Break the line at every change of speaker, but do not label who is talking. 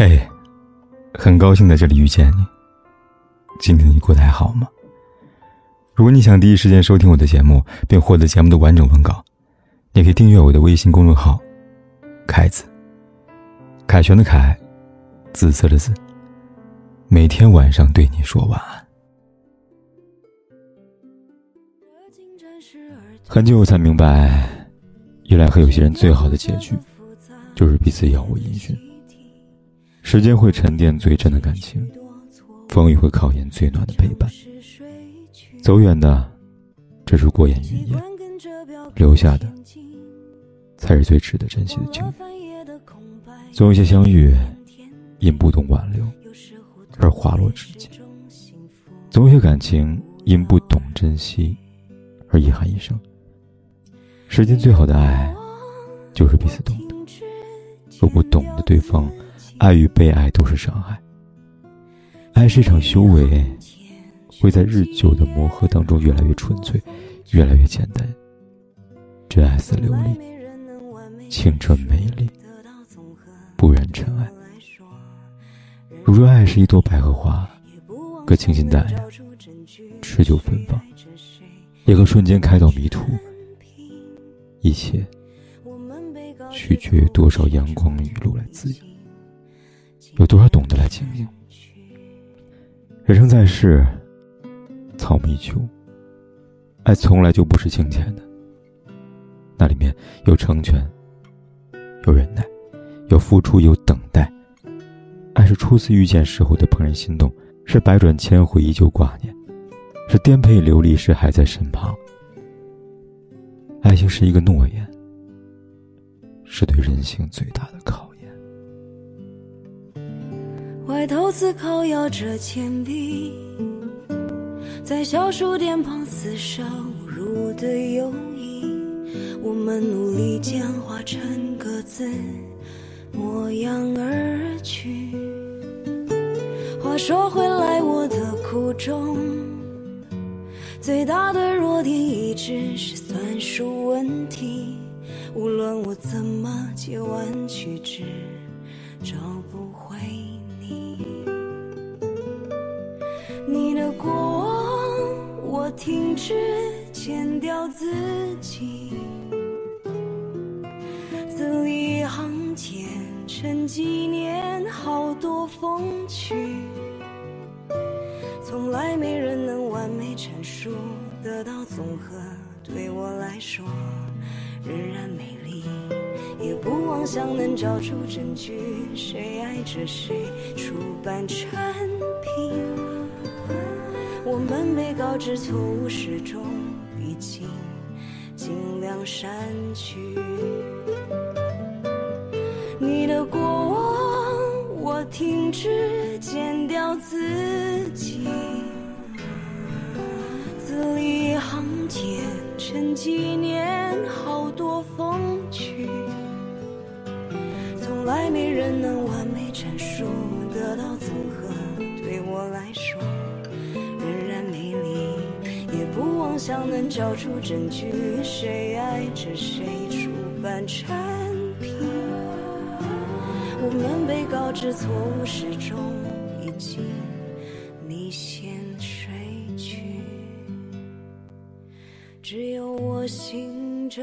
嘿，很高兴在这里遇见你。今天你过得还好吗？如果你想第一时间收听我的节目，并获得节目的完整文稿，你可以订阅我的微信公众号“凯子”。凯旋的凯，紫色的紫。每天晚上对你说晚安。很久我才明白，原来和有些人最好的结局，就是彼此杳无音讯。时间会沉淀最真的感情，风雨会考验最暖的陪伴。走远的，只是过眼云烟；留下的，才是最值得珍惜的经历。总有些相遇，因不懂挽留而滑落至今；总有些感情，因不懂珍惜而遗憾一生。世间最好的爱，就是彼此懂得。若不懂得对方。爱与被爱都是伤害。爱是一场修为，会在日久的磨合当中越来越纯粹，越来越简单。真爱似琉璃，清澈美丽，不染尘埃。如若爱是一朵百合花，可清新淡雅，持久芬芳，也可瞬间开到迷途。一切取决于多少阳光雨露来滋养。有多少懂得来经营？人生在世，草木一秋。爱从来就不是清浅的，那里面有成全，有忍耐，有付出，有等待。爱是初次遇见时候的怦然心动，是百转千回依旧挂念，是颠沛流离时还在身旁。爱情是一个诺言，是对人性最大的考验。
外头思考摇着铅笔，在小数点旁厮杀误入的友谊，我们努力简化成各自模样而去。话说回来，我的苦衷，最大的弱点一直是算术问题，无论我怎么借弯曲直，找不回。你的过往，我停止剪掉自己，字里行间沉纪念好多风趣，从来没人能完美阐述，得到总和，对我来说仍然美，也不妄想能找出证据，谁爱着谁，出版成品。我们被告知错误始终已经尽量删去。你的过往，我停止剪掉自己，字里行间成几年好多风从来没人能完美阐述，得到综合，对我来说仍然美丽。也。不妄想能找出证据，谁爱着谁，出版产品。我们被告知错误始终已经你先睡去，只有我醒着。